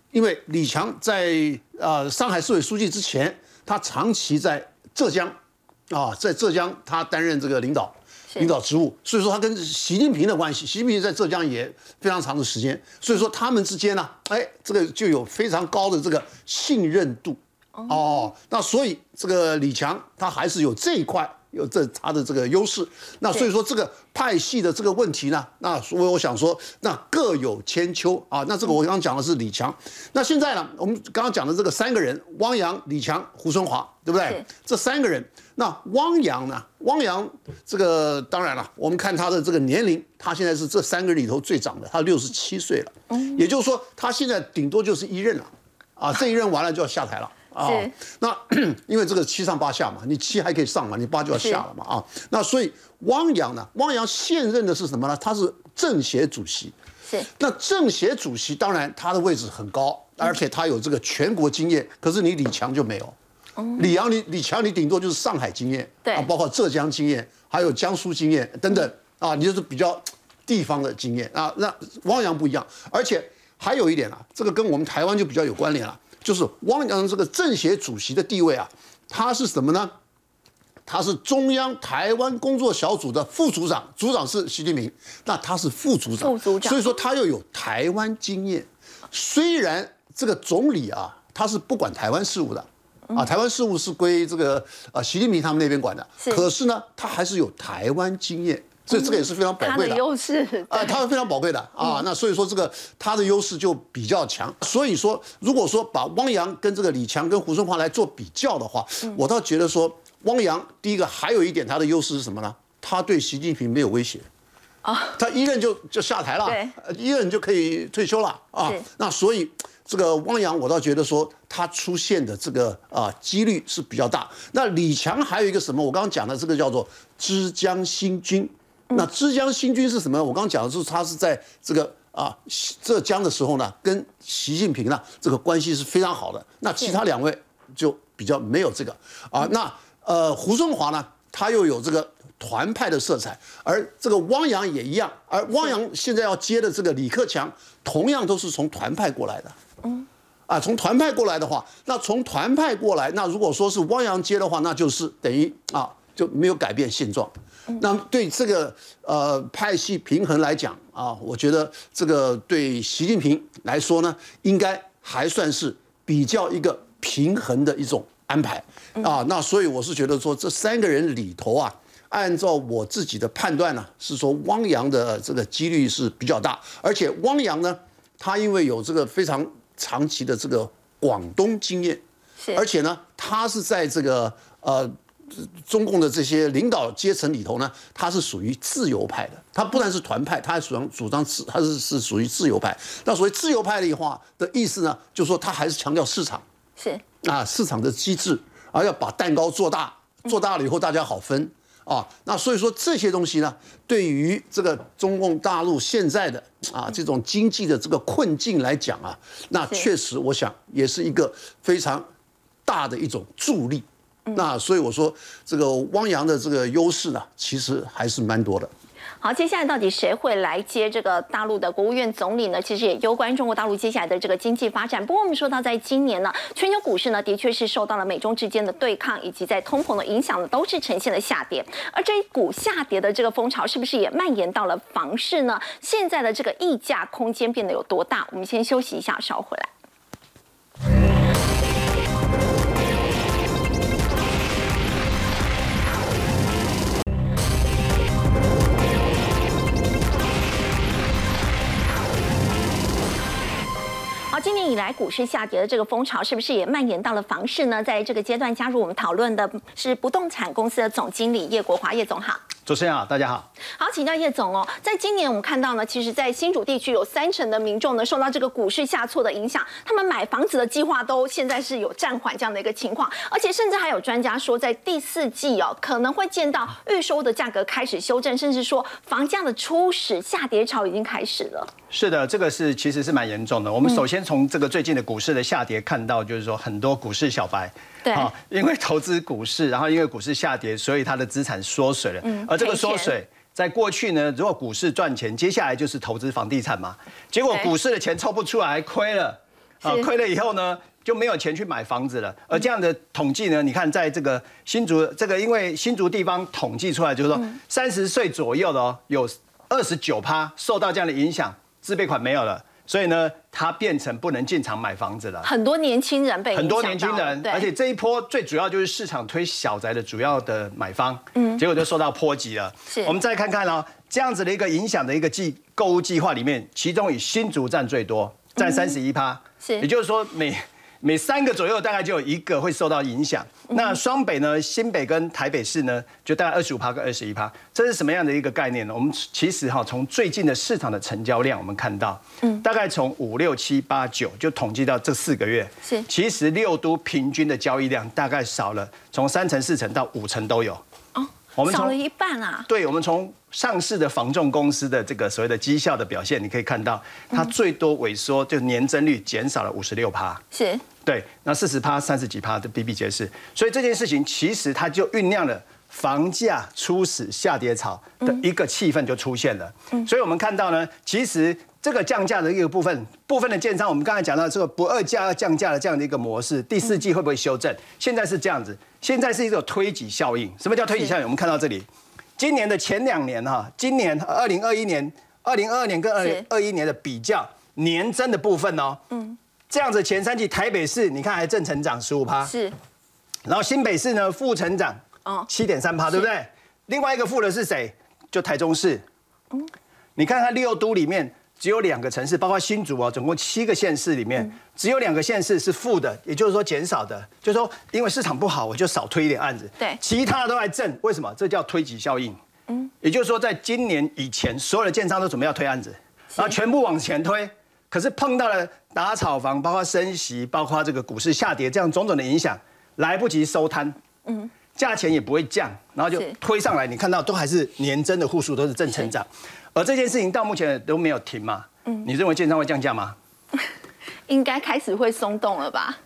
因为李强在呃上海市委书记之前，他长期在浙江啊，在浙江他担任这个领导。领导职务，所以说他跟习近平的关系，习近平在浙江也非常长的时间，所以说他们之间呢，哎，这个就有非常高的这个信任度。哦，那所以这个李强他还是有这一块有这他的这个优势。那所以说这个派系的这个问题呢，那所以我想说，那各有千秋啊。那这个我刚刚讲的是李强，那现在呢，我们刚刚讲的这个三个人，汪洋、李强、胡春华，对不对？这三个人，那汪洋呢？汪洋这个当然了，我们看他的这个年龄，他现在是这三个人里头最长的，他六十七岁了。也就是说，他现在顶多就是一任了，啊，这一任完了就要下台了。啊是，那 因为这个七上八下嘛，你七还可以上嘛，你八就要下了嘛啊。那所以汪洋呢，汪洋现任的是什么呢？他是政协主席。是那政协主席当然他的位置很高，而且他有这个全国经验，可是你李强就没有。李阳，你李强，你顶多就是上海经验，对啊，包括浙江经验，还有江苏经验等等啊，你就是比较地方的经验啊。那汪洋不一样，而且还有一点啊，这个跟我们台湾就比较有关联了，就是汪洋这个政协主席的地位啊，他是什么呢？他是中央台湾工作小组的副组长，组长是习近平，那他是副组长，副组长所以说他又有台湾经验。虽然这个总理啊，他是不管台湾事务的。啊，台湾事务是归这个呃习近平他们那边管的，可是呢，他还是有台湾经验，所以这个也是非常宝贵的。优势，啊，对它是非常宝贵的啊。那所以说这个它的优势就比较强。所以说，如果说把汪洋跟这个李强跟胡春华来做比较的话，我倒觉得说汪洋第一个还有一点他的优势是什么呢？他对习近平没有威胁。啊，他一任就就下台了，一任就可以退休了啊。那所以这个汪洋，我倒觉得说他出现的这个啊几率是比较大。那李强还有一个什么？我刚刚讲的这个叫做枝江新军。那枝江新军是什么？我刚刚讲的是他是在这个啊浙江的时候呢，跟习近平呢这个关系是非常好的。那其他两位就比较没有这个啊。那呃胡春华呢，他又有这个团派的色彩，而这个汪洋也一样。而汪洋现在要接的这个李克强，同样都是从团派过来的。嗯啊，从团派过来的话，那从团派过来，那如果说是汪洋接的话，那就是等于啊就没有改变现状。那对这个呃派系平衡来讲啊，我觉得这个对习近平来说呢，应该还算是比较一个平衡的一种安排。啊。那所以我是觉得说，这三个人里头啊，按照我自己的判断呢，是说汪洋的这个几率是比较大，而且汪洋呢，他因为有这个非常长期的这个广东经验，而且呢，他是在这个呃中共的这些领导阶层里头呢，他是属于自由派的。他不但是团派，他还主张主张自，他是是属于自由派。那所谓自由派的话的意思呢，就是说他还是强调市场是啊，市场的机制，啊，要把蛋糕做大，做大了以后大家好分。啊，那所以说这些东西呢，对于这个中共大陆现在的啊这种经济的这个困境来讲啊，那确实我想也是一个非常大的一种助力。那所以我说这个汪洋的这个优势呢，其实还是蛮多的。好，接下来到底谁会来接这个大陆的国务院总理呢？其实也攸关中国大陆接下来的这个经济发展。不过我们说到，在今年呢，全球股市呢的确是受到了美中之间的对抗以及在通膨的影响呢，都是呈现了下跌。而这一股下跌的这个风潮，是不是也蔓延到了房市呢？现在的这个溢价空间变得有多大？我们先休息一下，稍后回来。年以来股市下跌的这个风潮，是不是也蔓延到了房市呢？在这个阶段加入我们讨论的是不动产公司的总经理叶国华，叶总好。主持人好，大家好。好，请教叶总哦，在今年我们看到呢，其实，在新竹地区有三成的民众呢受到这个股市下挫的影响，他们买房子的计划都现在是有暂缓这样的一个情况，而且甚至还有专家说，在第四季哦可能会见到预收的价格开始修正，甚至说房价的初始下跌潮已经开始了。是的，这个是其实是蛮严重的。我们首先从这个最近的股市的下跌看到，就是说很多股市小白，对，因为投资股市，然后因为股市下跌，所以他的资产缩水了。嗯，而这个缩水，在过去呢，如果股市赚钱，接下来就是投资房地产嘛。结果股市的钱抽不出来，亏了，啊，亏了以后呢，就没有钱去买房子了。而这样的统计呢，你看在这个新竹这个，因为新竹地方统计出来，就是说三十岁左右的哦，有二十九趴受到这样的影响。自备款没有了，所以呢，它变成不能进场买房子了。很多年轻人被很多年轻人，而且这一波最主要就是市场推小宅的主要的买方，嗯，结果就受到波及了。是，我们再看看哦，这样子的一个影响的一个计购物计划里面，其中以新竹占最多，占三十一趴，是，也就是说每。每三个左右大概就有一个会受到影响。那双北呢，新北跟台北市呢，就大概二十五趴跟二十一趴。这是什么样的一个概念呢？我们其实哈，从最近的市场的成交量，我们看到，嗯，大概从五六七八九就统计到这四个月，是，其实六都平均的交易量大概少了，从三成四成到五成都有。我们少了一半啊！对，我们从上市的房仲公司的这个所谓的绩效的表现，你可以看到，它最多萎缩，就年增率减少了五十六趴。是，对，那四十趴、三十几趴的比比皆是。所以这件事情其实它就酝酿了房价初始下跌潮的一个气氛就出现了。嗯，所以我们看到呢，其实。这个降价的一个部分，部分的建商，我们刚才讲到这个不二价要降价的这样的一个模式，第四季会不会修正？现在是这样子，现在是一种推挤效应。什么叫推挤效应？我们看到这里，今年的前两年哈，今年二零二一年、二零二二年跟二零二一年的比较年增的部分哦，嗯，这样子前三季台北市你看还正成长十五趴，是，然后新北市呢负成长哦七点三趴，对不对？另外一个负的是谁？就台中市，嗯，你看它六都里面。只有两个城市，包括新竹哦，总共七个县市里面，只有两个县市是负的，也就是说减少的，就是说因为市场不好，我就少推一点案子。对，其他的都还正，为什么？这叫推挤效应。嗯，也就是说，在今年以前，所有的建商都准备要推案子，然后全部往前推，可是碰到了打炒房，包括升息，包括这个股市下跌这样种种的影响，来不及收摊。嗯。价钱也不会降，然后就推上来，你看到都还是年增的户数都是正成长，而这件事情到目前都没有停嘛。嗯，你认为建商会降价吗？应该开始会松动了吧？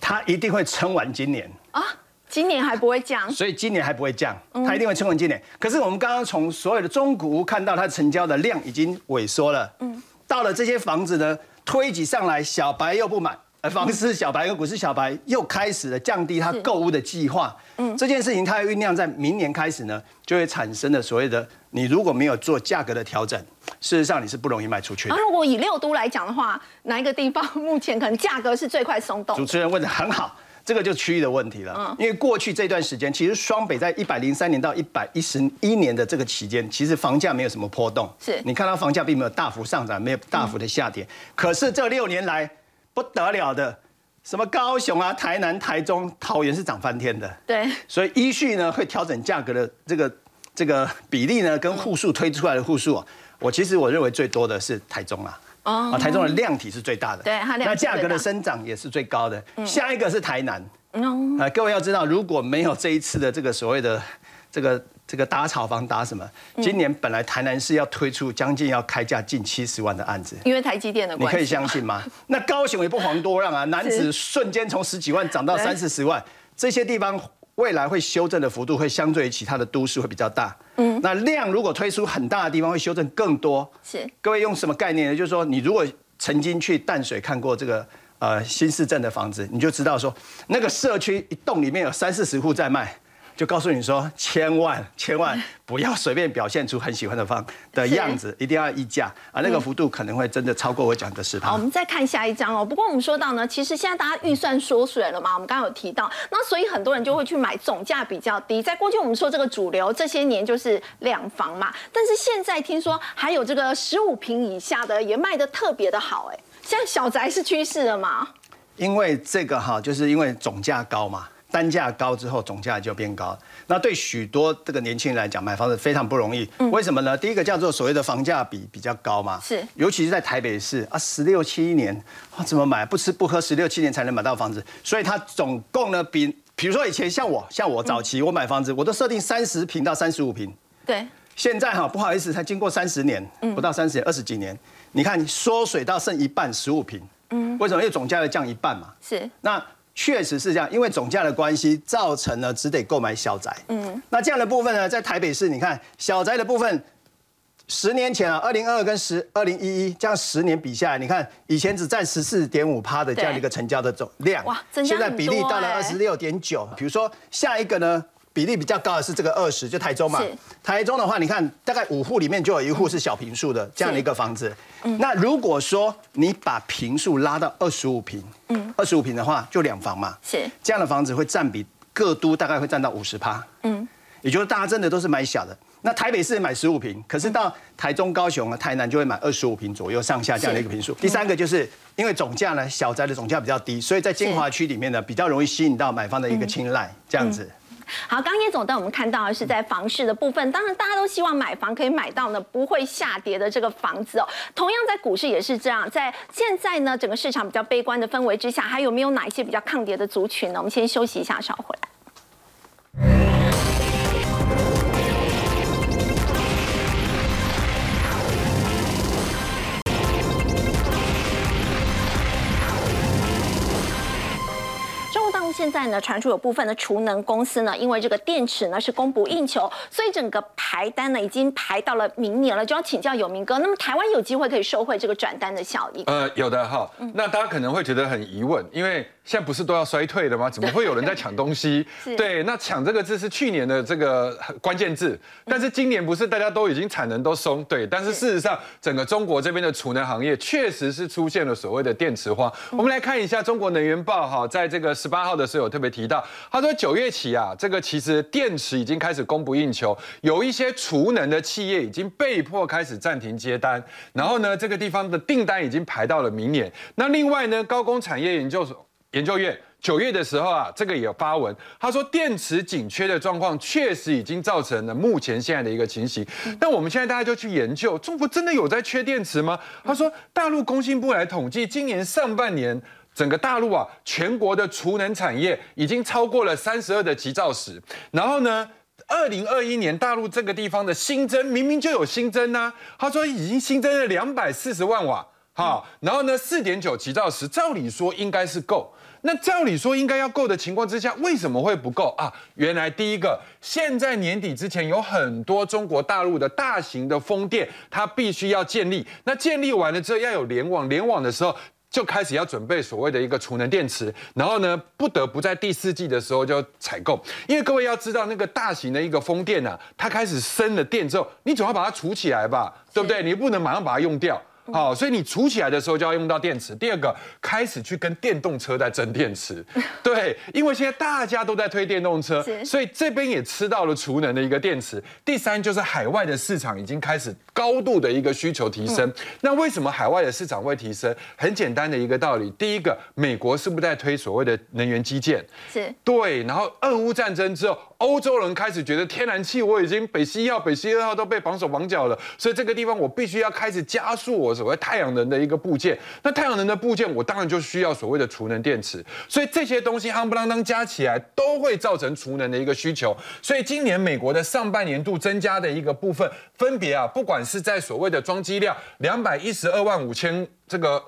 它一定会撑完今年啊，今年还不会降，所以今年还不会降，它一定会撑完今年。可是我们刚刚从所有的中古屋看到，它成交的量已经萎缩了。嗯，到了这些房子呢，推挤上来，小白又不满。房市小白和股市小白又开始了降低他购物的计划。嗯，这件事情它酝酿在明年开始呢，就会产生的所谓的，你如果没有做价格的调整，事实上你是不容易卖出去。那如果以六都来讲的话，哪一个地方 目前可能价格是最快松动？主持人问的很好，这个就区域的问题了。嗯，因为过去这段时间，其实双北在一百零三年到一百一十一年的这个期间，其实房价没有什么波动。是你看到房价并没有大幅上涨，没有大幅的下跌。可是这六年来。不得了的，什么高雄啊、台南、台中、桃园是涨翻天的。对，所以依序呢会调整价格的这个这个比例呢，跟户数推出来的户数啊，我其实我认为最多的是台中啊。哦。啊，台中的量体是最大的。对，它量那价格的生长也是最高的。下一个是台南。嗯。啊，各位要知道，如果没有这一次的这个所谓的这个。这个打炒房打什么？今年本来台南市要推出将近要开价近七十万的案子，因为台积电的关系，你可以相信吗？那高雄也不遑多让啊，男子瞬间从十几万涨到三四十万，这些地方未来会修正的幅度会相对于其他的都市会比较大。嗯，那量如果推出很大的地方，会修正更多。是各位用什么概念呢？就是说，你如果曾经去淡水看过这个呃新市镇的房子，你就知道说，那个社区一栋里面有三四十户在卖。就告诉你说，千万 千万不要随便表现出很喜欢的方的样子，一定要议价啊，那个幅度可能会真的超过我讲的十好，我们再看下一张哦。不过我们说到呢，其实现在大家预算缩水了嘛，我们刚刚有提到，那所以很多人就会去买总价比较低。在过去我们说这个主流这些年就是两房嘛，但是现在听说还有这个十五平以下的也卖的特别的好哎。现在小宅是趋势了吗？因为这个哈，就是因为总价高嘛。单价高之后，总价就变高。那对许多这个年轻人来讲，买房子非常不容易。为什么呢？第一个叫做所谓的房价比比较高嘛，是，尤其是在台北市啊，十六七年，啊怎么买？不吃不喝十六七年才能买到房子，所以它总共呢，比比如说以前像我，像我早期我买房子，我都设定三十平到三十五平。对。现在哈不好意思，才经过三十年，不到三十年，二十几年，你看缩水到剩一半，十五平。嗯。为什么？因为总价要降一半嘛。是。那。确实是这样，因为总价的关系，造成了只得购买小宅。嗯，那这样的部分呢，在台北市，你看小宅的部分，十年前啊，二零二二跟十二零一一这样十年比下来，你看以前只占十四点五趴的这样的一个成交的总量，哇，现在比例到了二十六点九。比如说下一个呢？比例比较高的是这个二十，就台中嘛。台中的话，你看大概五户里面就有一户是小平数的这样的一个房子。那如果说你把平数拉到二十五平，嗯，二十五平的话就两房嘛。是这样的房子会占比各都大概会占到五十趴。嗯，也就是大家真的都是买小的。那台北市买十五平，可是到台中、高雄啊、台南就会买二十五平左右上下这样的一个平数。第三个就是因为总价呢，小宅的总价比较低，所以在精华区里面呢比较容易吸引到买方的一个青睐，这样子。好，刚叶总带我们看到的是在房市的部分，当然大家都希望买房可以买到呢不会下跌的这个房子哦。同样在股市也是这样，在现在呢整个市场比较悲观的氛围之下，还有没有哪一些比较抗跌的族群呢？我们先休息一下，稍回来。现在呢，传出有部分的储能公司呢，因为这个电池呢是供不应求，所以整个排单呢已经排到了明年了。就要请教有明哥，那么台湾有机会可以收回这个转单的效益？呃，有的哈。那大家可能会觉得很疑问，因为。现在不是都要衰退了吗？怎么会有人在抢东西？对，那抢这个字是去年的这个关键字，但是今年不是大家都已经产能都松？对，但是事实上，整个中国这边的储能行业确实是出现了所谓的电池荒。我们来看一下《中国能源报》哈，在这个十八号的时候有特别提到，他说九月起啊，这个其实电池已经开始供不应求，有一些储能的企业已经被迫开始暂停接单，然后呢，这个地方的订单已经排到了明年。那另外呢，高工产业研究所。研究院九月的时候啊，这个也有发文，他说电池紧缺的状况确实已经造成了目前现在的一个情形。但我们现在大家就去研究，中国真的有在缺电池吗？他说，大陆工信部来统计，今年上半年整个大陆啊，全国的储能产业已经超过了三十二的急兆时。然后呢，二零二一年大陆这个地方的新增明明就有新增啊，他说已经新增了两百四十万瓦，好，然后呢，四点九急兆时，照理说应该是够。那照理说应该要够的情况之下，为什么会不够啊？原来第一个，现在年底之前有很多中国大陆的大型的风电，它必须要建立。那建立完了之后要有联网，联网的时候就开始要准备所谓的一个储能电池，然后呢，不得不在第四季的时候就采购。因为各位要知道，那个大型的一个风电呢，它开始生了电之后，你总要把它储起来吧，对不对？你不能马上把它用掉。好，所以你储起来的时候就要用到电池。第二个，开始去跟电动车在争电池，对，因为现在大家都在推电动车，所以这边也吃到了储能的一个电池。第三就是海外的市场已经开始高度的一个需求提升。那为什么海外的市场会提升？很简单的一个道理，第一个，美国是不是在推所谓的能源基建？是，对。然后俄乌战争之后，欧洲人开始觉得天然气我已经北溪一号、北溪二号都被绑手绑脚了，所以这个地方我必须要开始加速我。所谓太阳能的一个部件，那太阳能的部件，我当然就需要所谓的储能电池，所以这些东西夯不啷当加起来，都会造成储能的一个需求。所以今年美国的上半年度增加的一个部分，分别啊，不管是在所谓的装机量两百一十二万五千这个。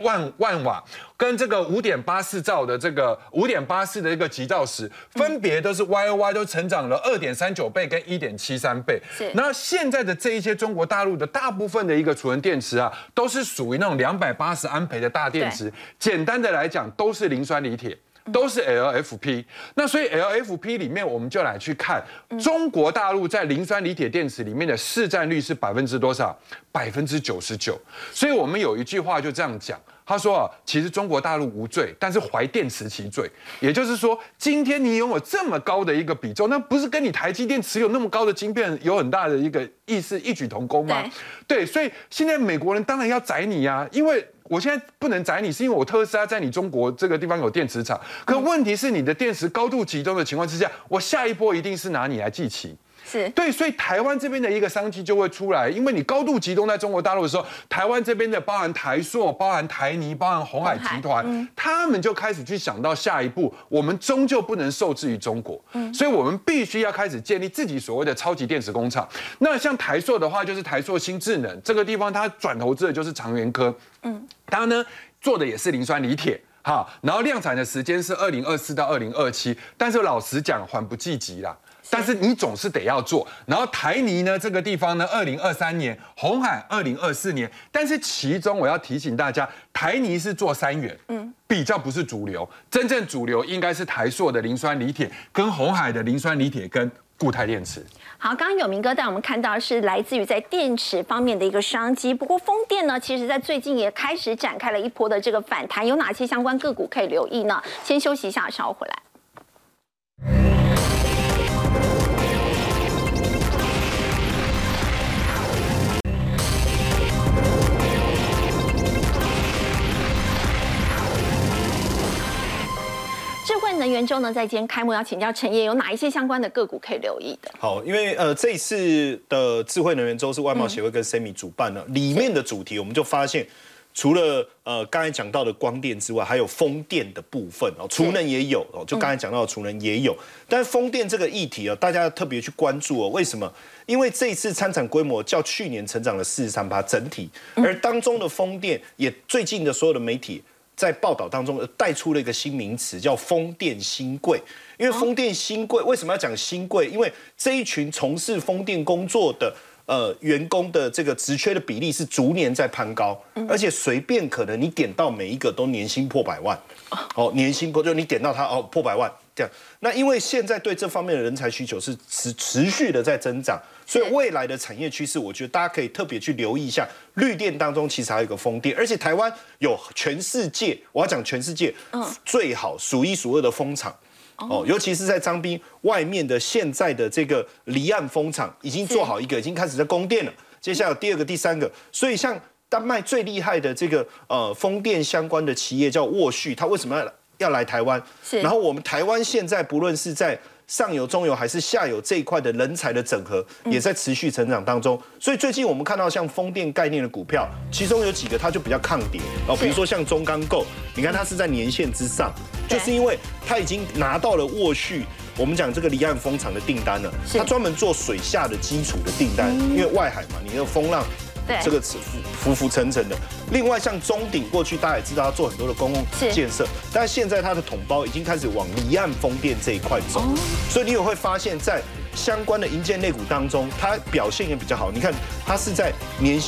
万万瓦跟这个五点八四兆的这个五点八四的一个急兆时，分别都是 Y O Y 都成长了二点三九倍跟一点七三倍。是那现在的这一些中国大陆的大部分的一个储能电池啊，都是属于那种两百八十安培的大电池。简单的来讲，都是磷酸锂铁。都是 LFP，那所以 LFP 里面我们就来去看中国大陆在磷酸锂铁电池里面的市占率是百分之多少？百分之九十九。所以我们有一句话就这样讲，他说啊，其实中国大陆无罪，但是怀电池其罪。也就是说，今天你拥有这么高的一个比重，那不是跟你台积电持有那么高的晶片有很大的一个意思异曲同工吗？对，所以现在美国人当然要宰你啊，因为。我现在不能宰你，是因为我特斯拉在你中国这个地方有电池厂。可问题是，你的电池高度集中的情况之下，我下一波一定是拿你来祭旗。是对，所以台湾这边的一个商机就会出来，因为你高度集中在中国大陆的时候，台湾这边的包含台塑、包含台泥、包含红海集团，他们就开始去想到下一步，我们终究不能受制于中国，所以我们必须要开始建立自己所谓的超级电池工厂。那像台塑的话，就是台塑新智能这个地方，它转投资的就是长源科，嗯，它呢做的也是磷酸锂铁。哈，然后量产的时间是二零二四到二零二七，但是老实讲，缓不济急啦。但是你总是得要做。然后台泥呢，这个地方呢，二零二三年，红海二零二四年。但是其中我要提醒大家，台泥是做三元，嗯，比较不是主流。真正主流应该是台塑的磷酸锂铁，跟红海的磷酸锂铁跟固态电池。好，刚刚有明哥带我们看到是来自于在电池方面的一个商机。不过风电呢，其实在最近也开始展开了一波的这个反弹，有哪些相关个股可以留意呢？先休息一下，稍后回来。智慧能源周呢，在今天开幕，要请教陈烨，有哪一些相关的个股可以留意的？好，因为呃，这一次的智慧能源周是外贸协会跟 Semi 主办的，里面的主题我们就发现，除了呃刚才讲到的光电之外，还有风电的部分哦，储能也有哦，就刚才讲到的储能也有，但是风电这个议题啊，大家要特别去关注哦，为什么？因为这一次参展规模较去年成长了四十三趴整体，而当中的风电也最近的所有的媒体。在报道当中带出了一个新名词，叫“风电新贵”。因为风电新贵为什么要讲新贵？因为这一群从事风电工作的呃员工的这个职缺的比例是逐年在攀高，而且随便可能你点到每一个都年薪破百万，哦，年薪破就你点到他哦破百万这样。那因为现在对这方面的人才需求是持持续的在增长。所以未来的产业趋势，我觉得大家可以特别去留意一下。绿电当中其实还有一个风电，而且台湾有全世界，我要讲全世界最好数一数二的风场哦，尤其是在张滨外面的现在的这个离岸风场已经做好一个，已经开始在供电了。接下来有第二个、第三个，所以像丹麦最厉害的这个呃风电相关的企业叫沃旭，它为什么要要来台湾？然后我们台湾现在不论是在上游、中游还是下游这一块的人才的整合，也在持续成长当中。所以最近我们看到像风电概念的股票，其中有几个它就比较抗跌哦，比如说像中钢构，你看它是在年线之上，就是因为它已经拿到了沃旭，我们讲这个离岸风场的订单了，它专门做水下的基础的订单，因为外海嘛，你的风浪。这个浮浮浮沉沉的。另外，像中鼎过去大家也知道，他做很多的公共建设，但是现在它的统包已经开始往离岸风电这一块走，所以你也会发现，在相关的银建类股当中，它表现也比较好。你看，它是在年限。